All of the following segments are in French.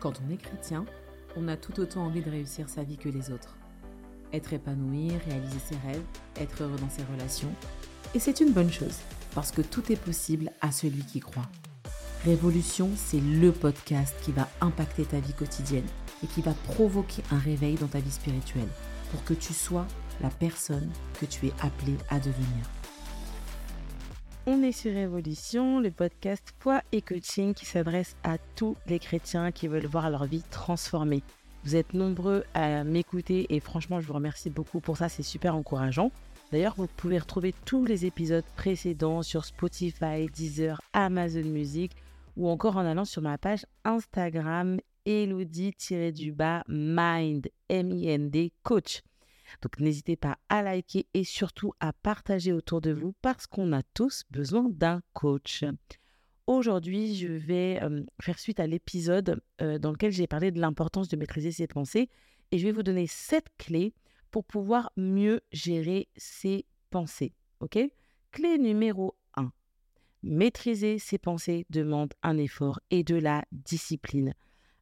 Quand on est chrétien, on a tout autant envie de réussir sa vie que les autres. Être épanoui, réaliser ses rêves, être heureux dans ses relations. Et c'est une bonne chose, parce que tout est possible à celui qui croit. Révolution, c'est le podcast qui va impacter ta vie quotidienne et qui va provoquer un réveil dans ta vie spirituelle pour que tu sois la personne que tu es appelé à devenir. On est sur Révolution, le podcast Foi et Coaching qui s'adresse à tous les chrétiens qui veulent voir leur vie transformée. Vous êtes nombreux à m'écouter et franchement, je vous remercie beaucoup pour ça, c'est super encourageant. D'ailleurs, vous pouvez retrouver tous les épisodes précédents sur Spotify, Deezer, Amazon Music ou encore en allant sur ma page Instagram Elodie-du-bas Mind, M-I-N-D, coach. Donc n'hésitez pas à liker et surtout à partager autour de vous parce qu'on a tous besoin d'un coach. Aujourd'hui, je vais faire suite à l'épisode dans lequel j'ai parlé de l'importance de maîtriser ses pensées et je vais vous donner sept clés pour pouvoir mieux gérer ses pensées. OK? Clé numéro 1. Maîtriser ses pensées demande un effort et de la discipline.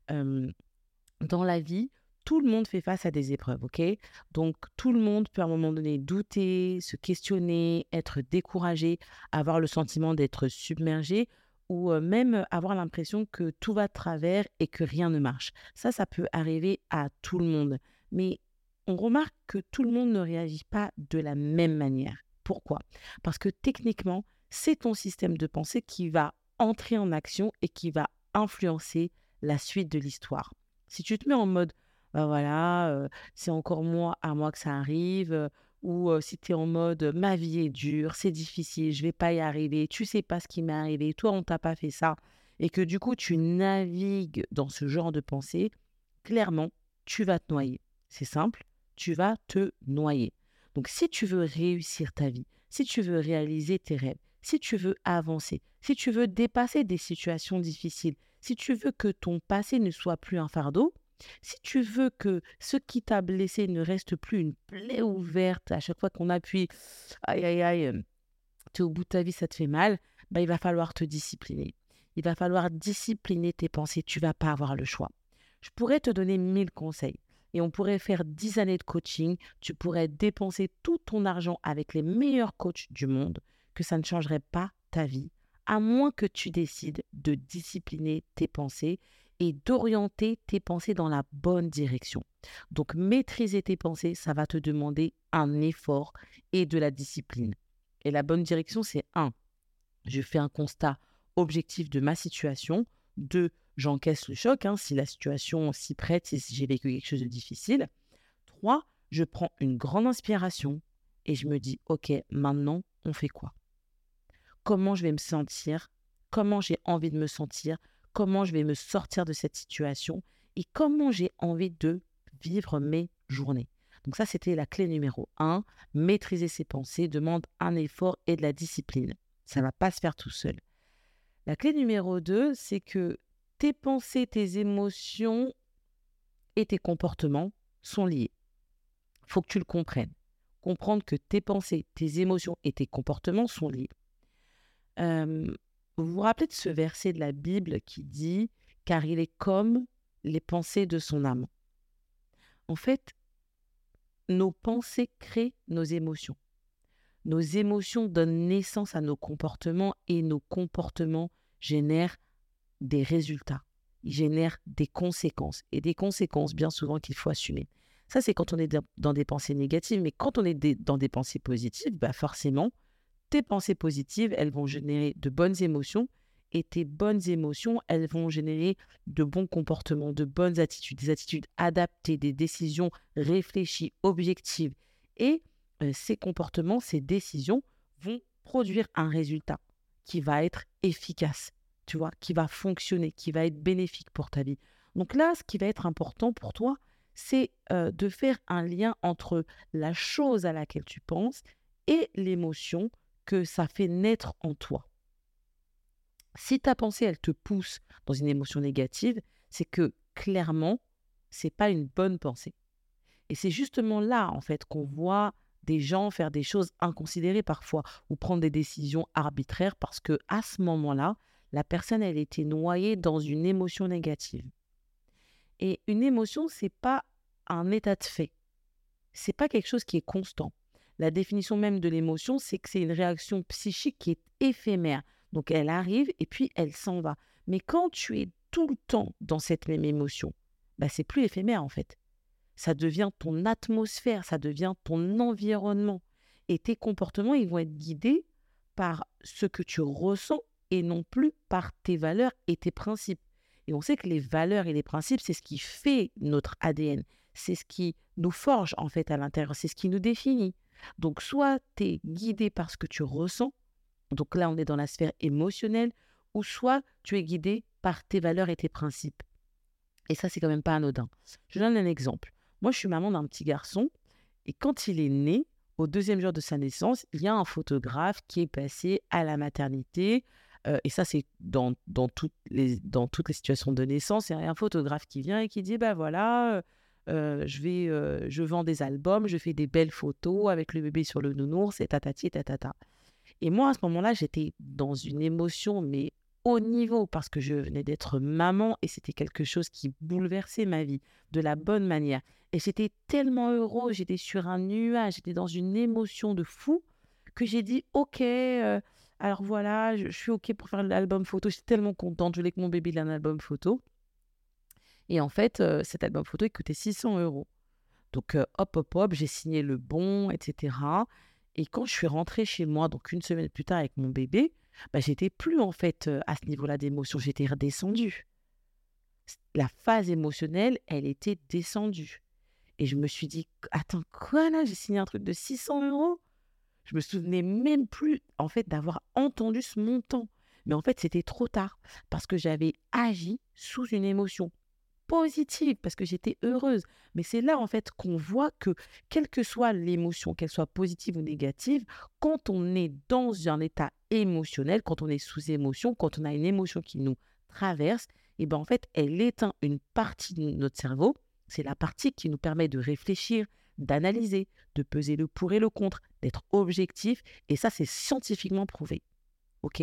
dans la vie, tout le monde fait face à des épreuves, ok? Donc tout le monde peut à un moment donné douter, se questionner, être découragé, avoir le sentiment d'être submergé ou même avoir l'impression que tout va de travers et que rien ne marche. Ça, ça peut arriver à tout le monde. Mais on remarque que tout le monde ne réagit pas de la même manière. Pourquoi? Parce que techniquement, c'est ton système de pensée qui va entrer en action et qui va influencer la suite de l'histoire. Si tu te mets en mode bah voilà, c'est encore moi à moi que ça arrive. ou si tu es en mode ma vie est dure, c'est difficile, je vais pas y arriver, tu sais pas ce qui m'est arrivé, toi on t'a pas fait ça, et que du coup tu navigues dans ce genre de pensée, clairement tu vas te noyer. C'est simple, tu vas te noyer. Donc si tu veux réussir ta vie, si tu veux réaliser tes rêves, si tu veux avancer, si tu veux dépasser des situations difficiles, si tu veux que ton passé ne soit plus un fardeau, si tu veux que ce qui t'a blessé ne reste plus une plaie ouverte à chaque fois qu'on appuie, aïe aïe aïe, tu es au bout de ta vie, ça te fait mal, bah, il va falloir te discipliner. Il va falloir discipliner tes pensées, tu vas pas avoir le choix. Je pourrais te donner mille conseils et on pourrait faire dix années de coaching, tu pourrais dépenser tout ton argent avec les meilleurs coachs du monde, que ça ne changerait pas ta vie, à moins que tu décides de discipliner tes pensées et d'orienter tes pensées dans la bonne direction. Donc maîtriser tes pensées, ça va te demander un effort et de la discipline. Et la bonne direction, c'est un, je fais un constat objectif de ma situation. Deux, j'encaisse le choc hein, si la situation s'y prête, si j'ai vécu quelque chose de difficile. Trois, je prends une grande inspiration et je me dis, OK, maintenant, on fait quoi? Comment je vais me sentir? Comment j'ai envie de me sentir? Comment je vais me sortir de cette situation et comment j'ai envie de vivre mes journées. Donc ça, c'était la clé numéro un. Maîtriser ses pensées demande un effort et de la discipline. Ça ne va pas se faire tout seul. La clé numéro deux, c'est que tes pensées, tes émotions et tes comportements sont liés. Il faut que tu le comprennes. Comprendre que tes pensées, tes émotions et tes comportements sont liés. Vous vous rappelez de ce verset de la Bible qui dit Car il est comme les pensées de son âme. En fait, nos pensées créent nos émotions. Nos émotions donnent naissance à nos comportements et nos comportements génèrent des résultats. Ils génèrent des conséquences et des conséquences bien souvent qu'il faut assumer. Ça, c'est quand on est dans des pensées négatives, mais quand on est dans des pensées positives, bah forcément, tes pensées positives, elles vont générer de bonnes émotions et tes bonnes émotions, elles vont générer de bons comportements, de bonnes attitudes, des attitudes adaptées, des décisions réfléchies, objectives. Et euh, ces comportements, ces décisions vont produire un résultat qui va être efficace, tu vois, qui va fonctionner, qui va être bénéfique pour ta vie. Donc là, ce qui va être important pour toi, c'est euh, de faire un lien entre la chose à laquelle tu penses et l'émotion que ça fait naître en toi. Si ta pensée, elle te pousse dans une émotion négative, c'est que clairement, c'est pas une bonne pensée. Et c'est justement là, en fait, qu'on voit des gens faire des choses inconsidérées parfois ou prendre des décisions arbitraires parce que à ce moment-là, la personne, elle était noyée dans une émotion négative. Et une émotion, c'est pas un état de fait. C'est pas quelque chose qui est constant. La définition même de l'émotion, c'est que c'est une réaction psychique qui est éphémère. Donc elle arrive et puis elle s'en va. Mais quand tu es tout le temps dans cette même émotion, bah, c'est plus éphémère en fait. Ça devient ton atmosphère, ça devient ton environnement. Et tes comportements, ils vont être guidés par ce que tu ressens et non plus par tes valeurs et tes principes. Et on sait que les valeurs et les principes, c'est ce qui fait notre ADN. C'est ce qui nous forge en fait à l'intérieur. C'est ce qui nous définit. Donc soit tu es guidé par ce que tu ressens. Donc là, on est dans la sphère émotionnelle. Ou soit tu es guidé par tes valeurs et tes principes. Et ça, c'est quand même pas anodin. Je donne un exemple. Moi, je suis maman d'un petit garçon. Et quand il est né, au deuxième jour de sa naissance, il y a un photographe qui est passé à la maternité. Euh, et ça, c'est dans, toutes les, dans toutes les situations de naissance. Il y a un photographe qui vient et qui dit, bah voilà, euh, euh, je, vais, je vends des albums, je fais des belles photos avec le bébé sur le nounours, et tatati, et tatata. Et moi, à ce moment-là, j'étais dans une émotion, mais haut niveau, parce que je venais d'être maman et c'était quelque chose qui bouleversait ma vie de la bonne manière. Et j'étais tellement heureux, j'étais sur un nuage, j'étais dans une émotion de fou que j'ai dit ok, euh, alors voilà, je, suis ok pour faire l'album photo. J'étais tellement contente, je voulais que mon bébé ait un album photo. Et en fait, euh, cet album photo, il coûtait 600 euros. Donc euh, hop, hop, hop, j'ai signé le bon, etc. Et quand je suis rentrée chez moi, donc une semaine plus tard avec mon bébé, bah, j'étais plus en fait à ce niveau-là d'émotion, j'étais redescendue. La phase émotionnelle, elle était descendue. Et je me suis dit, attends, quoi là J'ai signé un truc de 600 euros? Je me souvenais même plus, en fait, d'avoir entendu ce montant. Mais en fait, c'était trop tard parce que j'avais agi sous une émotion positive parce que j'étais heureuse. Mais c'est là, en fait, qu'on voit que, quelle que soit l'émotion, qu'elle soit positive ou négative, quand on est dans un état émotionnel, quand on est sous émotion, quand on a une émotion qui nous traverse, et eh ben en fait, elle éteint une partie de notre cerveau c'est la partie qui nous permet de réfléchir, d'analyser, de peser le pour et le contre, d'être objectif. Et ça, c'est scientifiquement prouvé. OK?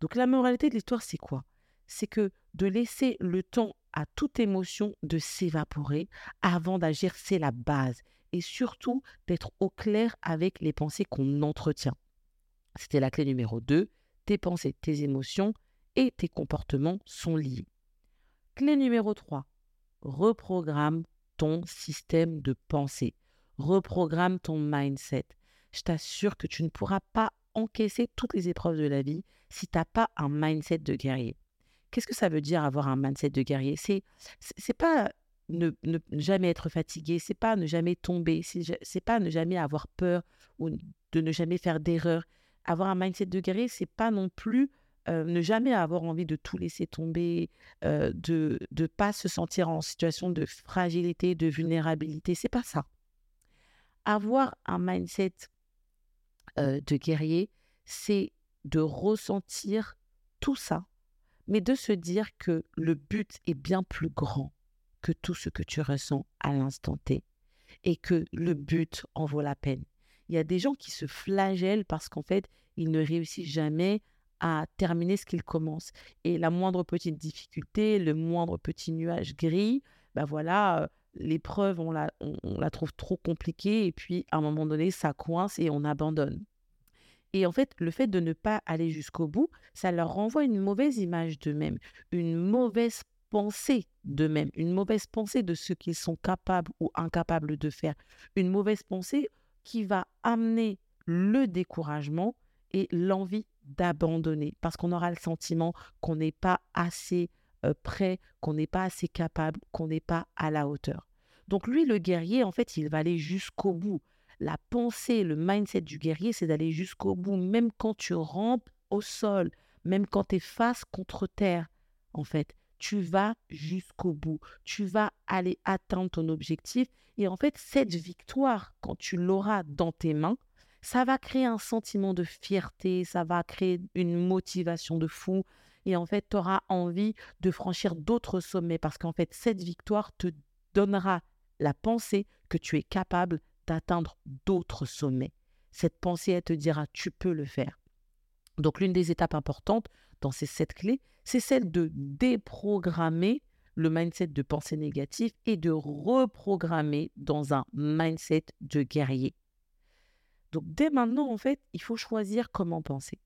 Donc la moralité de l'histoire, c'est quoi? C'est que de laisser le temps à toute émotion de s'évaporer avant d'agir, c'est la base. Et surtout, d'être au clair avec les pensées qu'on entretient. C'était la clé numéro 2. Tes pensées, tes émotions et tes comportements sont liés. Clé numéro 3 reprogramme ton système de pensée, reprogramme ton mindset. Je t'assure que tu ne pourras pas encaisser toutes les épreuves de la vie si tu n'as pas un mindset de guerrier. Qu'est-ce que ça veut dire avoir un mindset de guerrier? C'est c'est pas ne, ne, jamais être fatigué, c'est pas ne jamais tomber, c'est pas ne jamais avoir peur ou de ne jamais faire d'erreur. Avoir un mindset de guerrier, c'est pas non plus euh, ne jamais avoir envie de tout laisser tomber, euh, de ne pas se sentir en situation de fragilité, de vulnérabilité. C'est pas ça. Avoir un mindset euh, de guerrier, c'est de ressentir tout ça, mais de se dire que le but est bien plus grand que tout ce que tu ressens à l'instant T et que le but en vaut la peine. Il y a des gens qui se flagellent parce qu'en fait, ils ne réussissent jamais à terminer ce qu'il commence. Et la moindre petite difficulté, le moindre petit nuage gris, ben voilà, euh, l'épreuve, on la, on, la trouve trop compliquée et puis à un moment donné, ça coince et on abandonne. Et en fait, le fait de ne pas aller jusqu'au bout, ça leur renvoie une mauvaise image d'eux-mêmes, une mauvaise pensée d'eux-mêmes, une mauvaise pensée de ce qu'ils sont capables ou incapables de faire, une mauvaise pensée qui va amener le découragement et l'envie d'abandonner parce qu'on aura le sentiment qu'on n'est pas assez euh, prêt, qu'on n'est pas assez capable, qu'on n'est pas à la hauteur. Donc lui, le guerrier, en fait, il va aller jusqu'au bout. La pensée, le mindset du guerrier, c'est d'aller jusqu'au bout, même quand tu rampes au sol, même quand tu es face contre terre, en fait. Tu vas jusqu'au bout. Tu vas aller atteindre ton objectif. Et en fait, cette victoire, quand tu l'auras dans tes mains, ça va créer un sentiment de fierté, ça va créer une motivation de fou. Et en fait, tu auras envie de franchir d'autres sommets parce qu'en fait, cette victoire te donnera la pensée que tu es capable d'atteindre d'autres sommets. Cette pensée, elle te dira, tu peux le faire. Donc, l'une des étapes importantes dans ces sept clés, c'est celle de déprogrammer le mindset de pensée négative et de reprogrammer dans un mindset de guerrier. Donc dès maintenant, en fait, il faut choisir comment penser.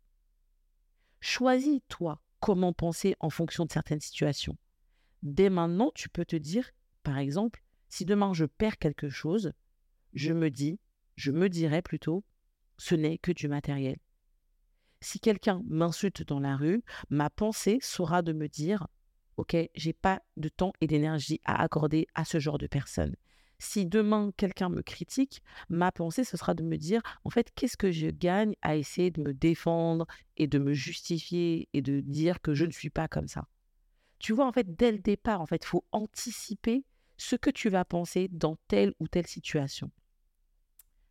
Choisis, toi, comment penser en fonction de certaines situations. Dès maintenant, tu peux te dire, par exemple, si demain je perds quelque chose, je me dis, je me dirais plutôt, ce n'est que du matériel. Si quelqu'un m'insulte dans la rue, ma pensée sera de me dire, OK, j'ai pas de temps et d'énergie à accorder à ce genre de personne. Si demain quelqu'un me critique, ma pensée ce sera de me dire en fait qu'est-ce que je gagne à essayer de me défendre et de me justifier et de dire que je ne suis pas comme ça? Tu vois en fait dès le départ en fait, faut anticiper ce que tu vas penser dans telle ou telle situation.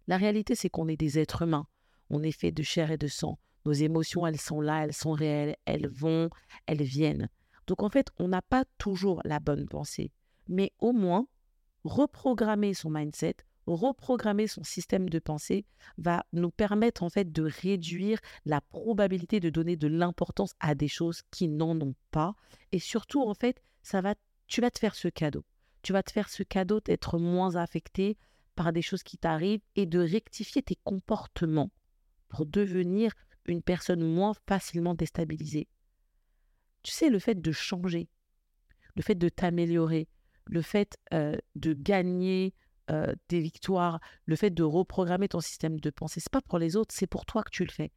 La réalité, c'est qu'on est des êtres humains. On est fait de chair et de sang. Nos émotions, elles sont là, elles sont réelles, elles vont, elles viennent. Donc en fait, on n'a pas toujours la bonne pensée. Mais au moins, reprogrammer son mindset, reprogrammer son système de pensée va nous permettre en fait de réduire la probabilité de donner de l'importance à des choses qui n'en ont pas. Et surtout, en fait, ça va, tu vas te faire ce cadeau. Tu vas te faire ce cadeau d'être moins affecté par des choses qui t'arrivent et de rectifier tes comportements pour devenir une personne moins facilement déstabilisée. Tu sais, le fait de changer, le fait de t'améliorer, le fait euh, de gagner euh, des victoires, le fait de reprogrammer ton système de pensée, c'est pas pour les autres, c'est pour toi que tu le fais.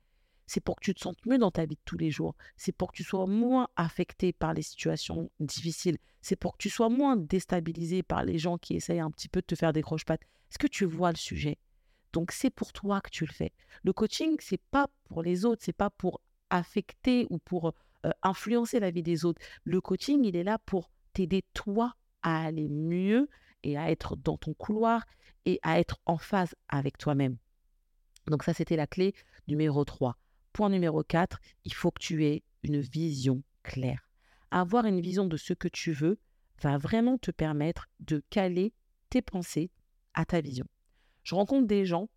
C'est pour que tu te sentes mieux dans ta vie de tous les jours. C'est pour que tu sois moins affecté par les situations difficiles. C'est pour que tu sois moins déstabilisé par les gens qui essayent un petit peu de te faire des croche-pattes. Est-ce que tu vois le sujet? Donc c'est pour toi que tu le fais. Le coaching, c'est pas pour les autres, c'est pas pour affecter ou pour euh, influencer la vie des autres. Le coaching, il est là pour t'aider toi à aller mieux et à être dans ton couloir et à être en phase avec toi-même. Donc ça, c'était la clé numéro 3. Point numéro 4, il faut que tu aies une vision claire. Avoir une vision de ce que tu veux va vraiment te permettre de caler tes pensées à ta vision. Je rencontre des gens,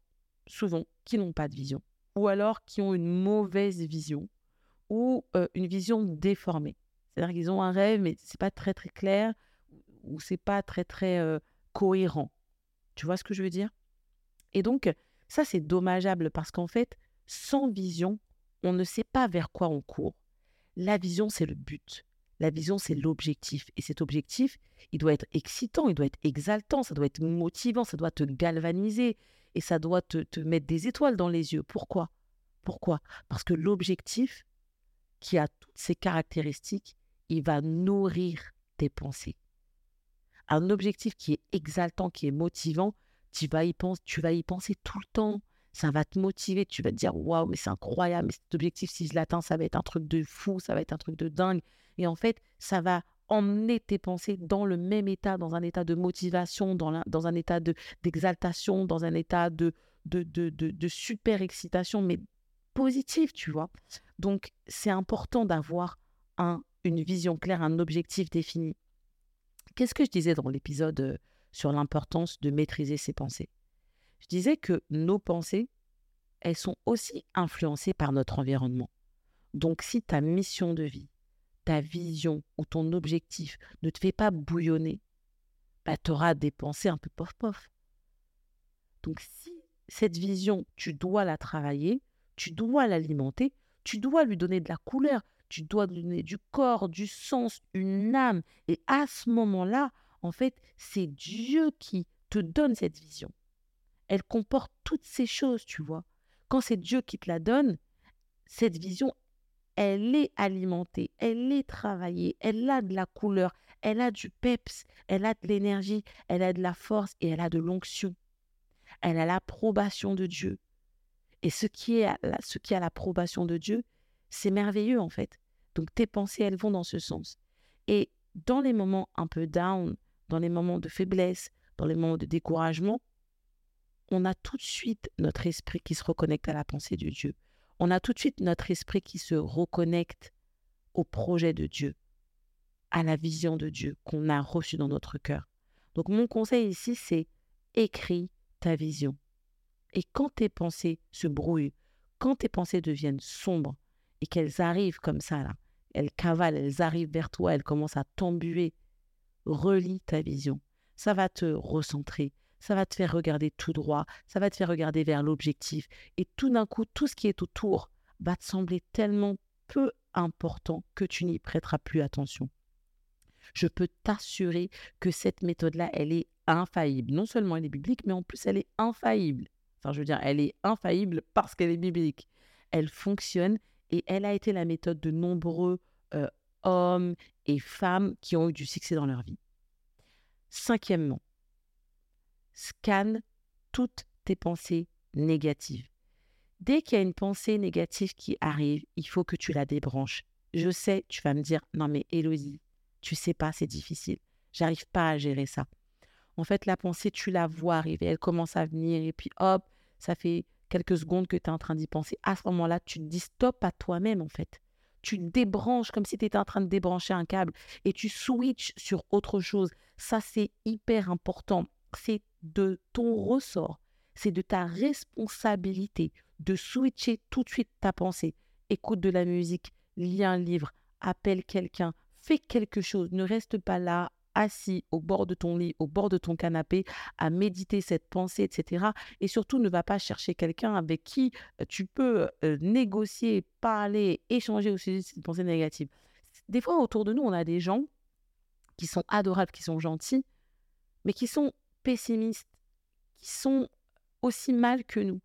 souvent, qui n'ont pas de vision, ou alors qui ont une mauvaise vision, ou euh, une vision déformée. C'est-à-dire qu'ils ont un rêve, mais c'est pas très très clair, ou c'est pas très très euh, cohérent. Tu vois ce que je veux dire? Et donc, ça c'est dommageable parce qu'en fait, sans vision, on ne sait pas vers quoi on court. La vision, c'est le but. La vision, c'est l'objectif. Et cet objectif, il doit être excitant, il doit être exaltant, ça doit être motivant, ça doit te galvaniser et ça doit te, te mettre des étoiles dans les yeux. Pourquoi? Pourquoi? Parce que l'objectif, qui a toutes ces caractéristiques, il va nourrir tes pensées. Un objectif qui est exaltant, qui est motivant, tu vas y penser, tu vas y penser tout le temps ça va te motiver, tu vas te dire waouh, mais c'est incroyable, mais cet objectif, si je l'atteins, ça va être un truc de fou, ça va être un truc de dingue. Et en fait, ça va emmener tes pensées dans le même état, dans un état de motivation, dans, dans un état d'exaltation, dans un état de, de, de, de, super excitation, mais positive, tu vois. Donc, c'est important d'avoir un, une vision claire, un objectif défini. Qu'est-ce que je disais dans l'épisode euh, sur l'importance de maîtriser ses pensées? Je disais que nos pensées, elles sont aussi influencées par notre environnement. Donc si ta mission de vie, ta vision ou ton objectif ne te fait pas bouillonner, bah, tu auras des pensées un peu pof-pof. Donc si cette vision, tu dois la travailler, tu dois l'alimenter, tu dois lui donner de la couleur, tu dois lui donner du corps, du sens, une âme. Et à ce moment-là, en fait, c'est Dieu qui te donne cette vision elle comporte toutes ces choses, tu vois. Quand c'est Dieu qui te la donne, cette vision, elle est alimentée, elle est travaillée, elle a de la couleur, elle a du peps, elle a de l'énergie, elle a de la force et elle a de l'onction. Elle a l'approbation de Dieu. Et ce qui est ce qui a l'approbation de Dieu, c'est merveilleux en fait. Donc tes pensées, elles vont dans ce sens. Et dans les moments un peu down, dans les moments de faiblesse, dans les moments de découragement, on a tout de suite notre esprit qui se reconnecte à la pensée de Dieu. On a tout de suite notre esprit qui se reconnecte au projet de Dieu, à la vision de Dieu qu'on a reçue dans notre cœur. Donc mon conseil ici, c'est écris ta vision. Et quand tes pensées se brouillent, quand tes pensées deviennent sombres et qu'elles arrivent comme ça, elles cavalent, elles arrivent vers toi, elles commencent à t'embuer, relis ta vision. Ça va te recentrer, ça va te faire regarder tout droit, ça va te faire regarder vers l'objectif. Et tout d'un coup, tout ce qui est autour va te sembler tellement peu important que tu n'y prêteras plus attention. Je peux t'assurer que cette méthode-là, elle est infaillible. Non seulement elle est biblique, mais en plus elle est infaillible. Enfin, je veux dire, elle est infaillible parce qu'elle est biblique. Elle fonctionne et elle a été la méthode de nombreux euh, hommes et femmes qui ont eu du succès dans leur vie. Cinquièmement, scanne toutes tes pensées négatives. Dès qu'il y a une pensée négative qui arrive, il faut que tu la débranches. Je sais, tu vas me dire, non mais Héloïse, tu sais pas, c'est difficile. J'arrive pas à gérer ça. En fait, la pensée, tu la vois arriver, elle commence à venir et puis hop, ça fait quelques secondes que tu es en train d'y penser. À ce moment-là, tu te dis stop à toi-même en fait. Tu débranches comme si tu étais en train de débrancher un câble et tu switches sur autre chose. Ça, c'est hyper important. C'est de ton ressort, c'est de ta responsabilité de switcher tout de suite ta pensée. Écoute de la musique, lis un livre, appelle quelqu'un, fais quelque chose. Ne reste pas là assis au bord de ton lit, au bord de ton canapé, à méditer cette pensée, etc. Et surtout, ne va pas chercher quelqu'un avec qui euh, tu peux euh, négocier, parler, échanger au sujet de cette pensée négative. Des fois, autour de nous, on a des gens qui sont adorables, qui sont gentils, mais qui sont pessimistes, qui sont aussi mal que nous.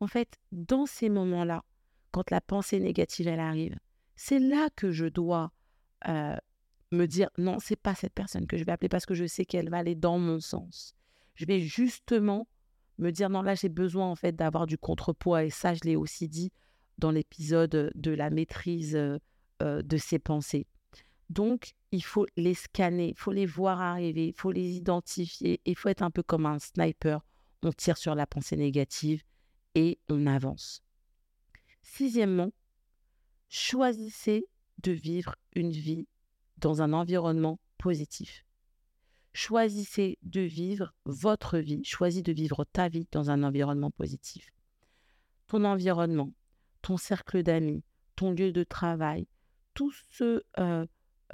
En fait, dans ces moments-là, quand la pensée négative, elle arrive, c'est là que je dois euh, me dire non, c'est pas cette personne que je vais appeler parce que je sais qu'elle va aller dans mon sens. Je vais justement me dire non, là j'ai besoin en fait d'avoir du contrepoids et ça je l'ai aussi dit dans l'épisode de la maîtrise euh, euh, de ses pensées. Donc il faut les scanner, il faut les voir arriver, il faut les identifier, il faut être un peu comme un sniper. On tire sur la pensée négative et on avance. Sixièmement, choisissez de vivre une vie dans un environnement positif. Choisissez de vivre votre vie, choisis de vivre ta vie dans un environnement positif. Ton environnement, ton cercle d'amis, ton lieu de travail, tout ce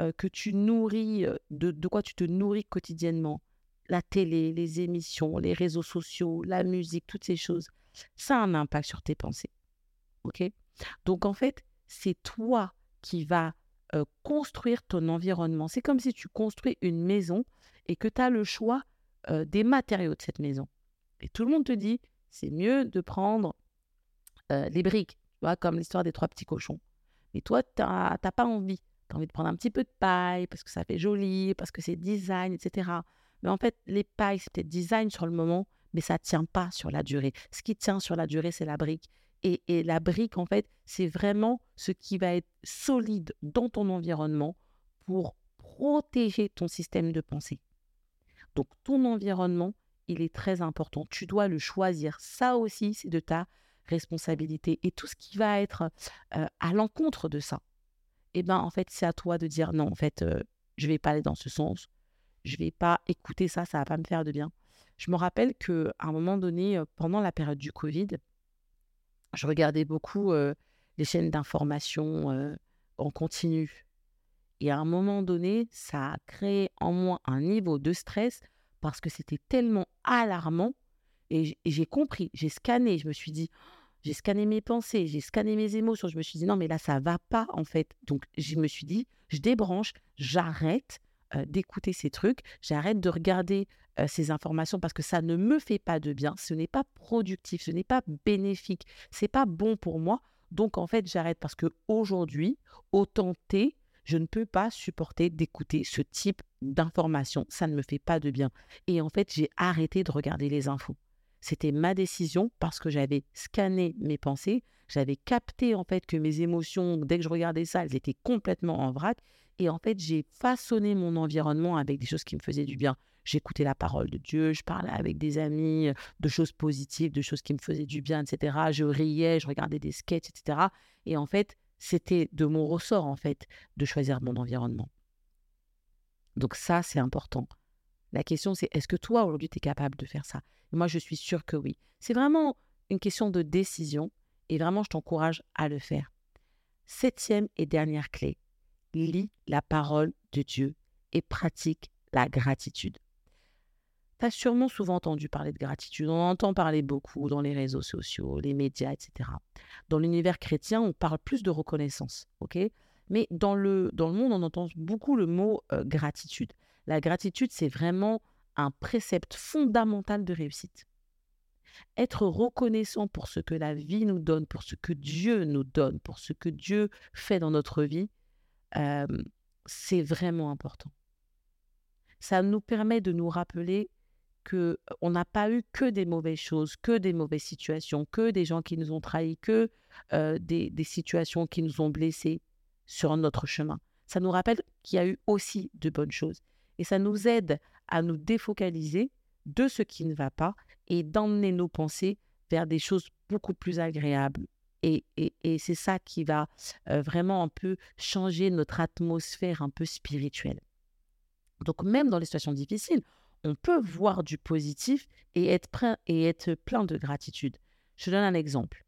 euh, que tu nourris, euh, de, quoi tu te nourris quotidiennement, la télé, les émissions, les réseaux sociaux, la musique, toutes ces choses, ça a un impact sur tes pensées. OK? Donc en fait, c'est toi qui vas construire ton environnement. C'est comme si tu construis une maison et que tu as le choix des matériaux de cette maison. Et tout le monde te dit, c'est mieux de prendre les briques, tu vois, comme l'histoire des trois petits cochons. Et toi, tu n'as pas envie. Tu as envie de prendre un petit peu de paille parce que ça fait joli, parce que c'est design, etc. Mais en fait, les pailles, c'est peut-être design sur le moment, mais ça tient pas sur la durée. Ce qui tient sur la durée, c'est la brique. Et, la brique, en fait, c'est vraiment ce qui va être solide dans ton environnement pour protéger ton système de pensée. Donc, ton environnement, il est très important. Tu dois le choisir. Ça aussi, c'est de ta responsabilité. Et tout ce qui va être euh, à l'encontre de ça, eh ben, en fait, c'est à toi de dire non, en fait, euh, je vais pas aller dans ce sens. Je vais pas écouter ça, ça va pas me faire de bien. Je me rappelle qu'à un moment donné, euh, pendant la période du Covid, je regardais beaucoup les chaînes d'information en continu. Et à un moment donné, ça a créé en moi un niveau de stress parce que c'était tellement alarmant. Et j'ai compris, j'ai scanné, je me suis dit, j'ai scanné mes pensées, j'ai scanné mes émotions. Je me suis dit, non, mais là, ça va pas, en fait. Donc, je me suis dit, je débranche, j'arrête d'écouter ces trucs, j'arrête de regarder ces informations parce que ça ne me fait pas de bien, ce n'est pas productif, ce n'est pas bénéfique, c'est pas bon pour moi. Donc en fait, j'arrête parce que aujourd'hui, autant T, je ne peux pas supporter d'écouter ce type d'informations, ça ne me fait pas de bien. Et en fait, j'ai arrêté de regarder les infos. C'était ma décision parce que j'avais scanné mes pensées, j'avais capté en fait que mes émotions, dès que je regardais ça, elles étaient complètement en vrac. Et en fait, j'ai façonné mon environnement avec des choses qui me faisaient du bien j'écoutais la parole de Dieu, je parlais avec des amis de choses positives, de choses qui me faisaient du bien, etc. Je riais, je regardais des sketchs, etc. Et en fait, c'était de mon ressort, en fait, de choisir mon environnement. Donc ça, c'est important. La question, c'est est-ce que toi, aujourd'hui, tu es capable de faire ça? Moi, je suis sûre que oui. C'est vraiment une question de décision et vraiment, je t'encourage à le faire. Septième et dernière clé, lis la parole de Dieu et pratique la gratitude. Tu as sûrement souvent entendu parler de gratitude. On entend parler beaucoup dans les réseaux sociaux, les médias, etc. Dans l'univers chrétien, on parle plus de reconnaissance, Mais dans le, dans le monde, on entend beaucoup le mot euh, gratitude. La gratitude, c'est vraiment un précepte fondamental de réussite. Être reconnaissant pour ce que la vie nous donne, pour ce que Dieu nous donne, pour ce que Dieu fait dans notre vie, c'est vraiment important. Ça nous permet de nous rappeler que on n'a pas eu que des mauvaises choses, que des mauvaises situations, que des gens qui nous ont trahis, que des, situations qui nous ont blessés sur notre chemin. Ça nous rappelle qu'il y a eu aussi de bonnes choses. Et ça nous aide à nous défocaliser de ce qui ne va pas et d'emmener nos pensées vers des choses beaucoup plus agréables. Et, et, c'est ça qui va vraiment un peu changer notre atmosphère un peu spirituelle. Donc même dans les situations difficiles, on peut voir du positif et être, plein, de gratitude. Je donne un exemple.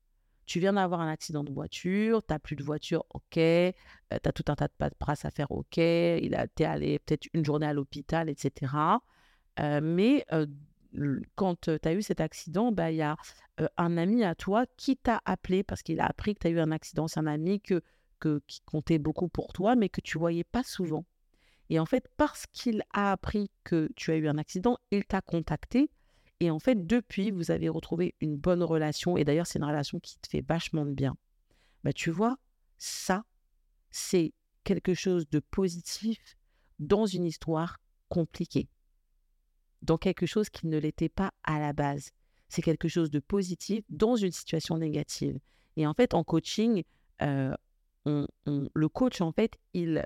Tu viens d'avoir un accident de voiture, tu n'as plus de voiture, ok. Euh, tu as tout un tas de paperasse à faire, ok. Tu es allé peut-être une journée à l'hôpital, etc. Euh, mais euh, quand tu as eu cet accident, bah, il y a un ami à toi qui t'a appelé parce qu'il a appris que tu as eu un accident. C'est un ami que, qui comptait beaucoup pour toi, mais que tu voyais pas souvent. Et en fait, parce qu'il a appris que tu as eu un accident, il t'a contacté. Et en fait, depuis, vous avez retrouvé une bonne relation. Et d'ailleurs, c'est une relation qui te fait vachement de bien. Bah, tu vois, ça, c'est quelque chose de positif dans une histoire compliquée. Dans quelque chose qui ne l'était pas à la base. C'est quelque chose de positif dans une situation négative. Et en fait, en coaching, euh, le coach, en fait, il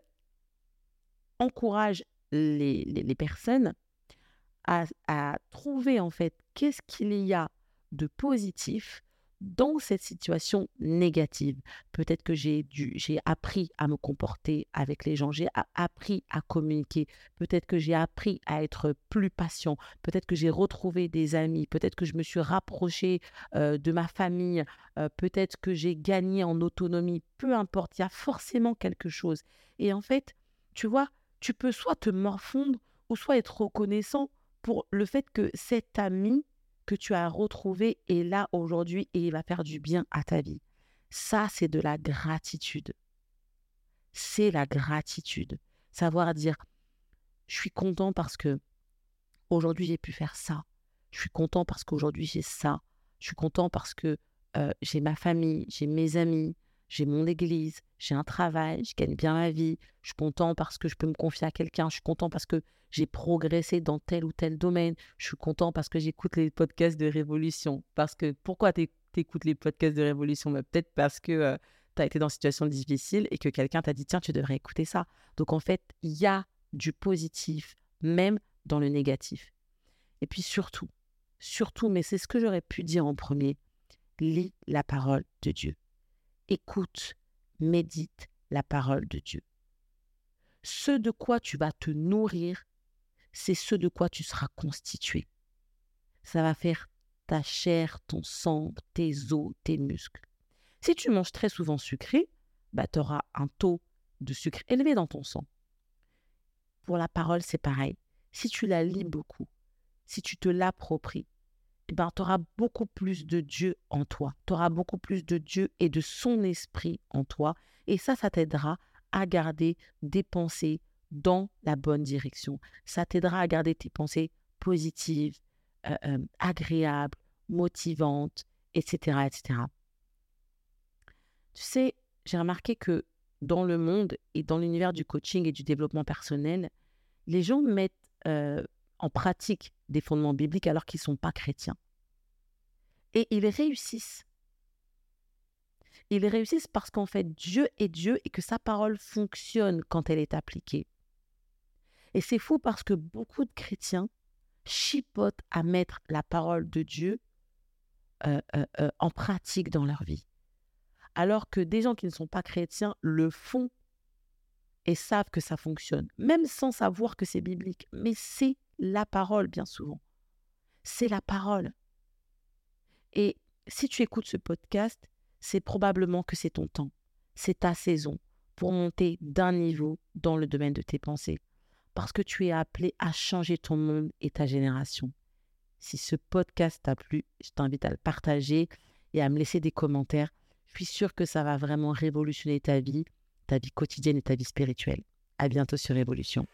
encourage les, les, personnes à, trouver en fait qu'est-ce qu'il y a de positif dans cette situation négative. Peut-être que j'ai appris à me comporter avec les gens, j'ai appris à communiquer, peut-être que j'ai appris à être plus patient, peut-être que j'ai retrouvé des amis, peut-être que je me suis rapproché euh, de ma famille, euh, peut-être que j'ai gagné en autonomie, peu importe, il y a forcément quelque chose. Et en fait, tu vois, tu peux soit te morfondre ou soit être reconnaissant pour le fait que cet ami que tu as retrouvé est là aujourd'hui et il va faire du bien à ta vie. Ça, c'est de la gratitude. C'est la gratitude. Savoir dire, je suis content parce que aujourd'hui j'ai pu faire ça. Je suis content parce qu'aujourd'hui j'ai ça. Je suis content parce que euh, j'ai ma famille, j'ai mes amis, j'ai mon église, j'ai un travail, je gagne bien ma vie, je suis content parce que je peux me confier à quelqu'un, je suis content parce que j'ai progressé dans tel ou tel domaine, je suis content parce que j'écoute les podcasts de Révolution. Parce que pourquoi tu écoutes les podcasts de Révolution? Bah, Peut-être parce que euh, tu as été dans une situation difficile et que quelqu'un t'a dit tiens, tu devrais écouter ça. Donc en fait, il y a du positif, même dans le négatif. Et puis surtout, surtout, mais c'est ce que j'aurais pu dire en premier, lis la parole de Dieu écoute, médite la parole de Dieu. Ce de quoi tu vas te nourrir, c'est ce de quoi tu seras constitué. Ça va faire ta chair, ton sang, tes os, tes muscles. Si tu manges très souvent sucré, bah, tu auras un taux de sucre élevé dans ton sang. Pour la parole, c'est pareil. Si tu la lis beaucoup, si tu te l'appropries, ben, tu auras beaucoup plus de Dieu en toi. Tu auras beaucoup plus de Dieu et de son esprit en toi. Et ça, ça t'aidera à garder des pensées dans la bonne direction. Ça t'aidera à garder tes pensées positives, euh, euh, agréables, motivantes, etc., etc. Tu sais, j'ai remarqué que dans le monde et dans l'univers du coaching et du développement personnel, les gens mettent euh, en pratique des fondements bibliques alors qu'ils ne sont pas chrétiens. Et ils réussissent. Ils réussissent parce qu'en fait, Dieu est Dieu et que sa parole fonctionne quand elle est appliquée. Et c'est fou parce que beaucoup de chrétiens chipotent à mettre la parole de Dieu euh, euh, euh, en pratique dans leur vie. Alors que des gens qui ne sont pas chrétiens le font et savent que ça fonctionne, même sans savoir que c'est biblique. Mais c'est la parole, bien souvent. C'est la parole. Et si tu écoutes ce podcast, c'est probablement que c'est ton temps, c'est ta saison pour monter d'un niveau dans le domaine de tes pensées. parce que tu es appelé à changer ton monde et ta génération. Si ce podcast t'a plu, je t'invite à le partager et à me laisser des commentaires. Je suis sûre que ça va vraiment révolutionner ta vie, ta vie quotidienne et ta vie spirituelle. À bientôt sur Révolution.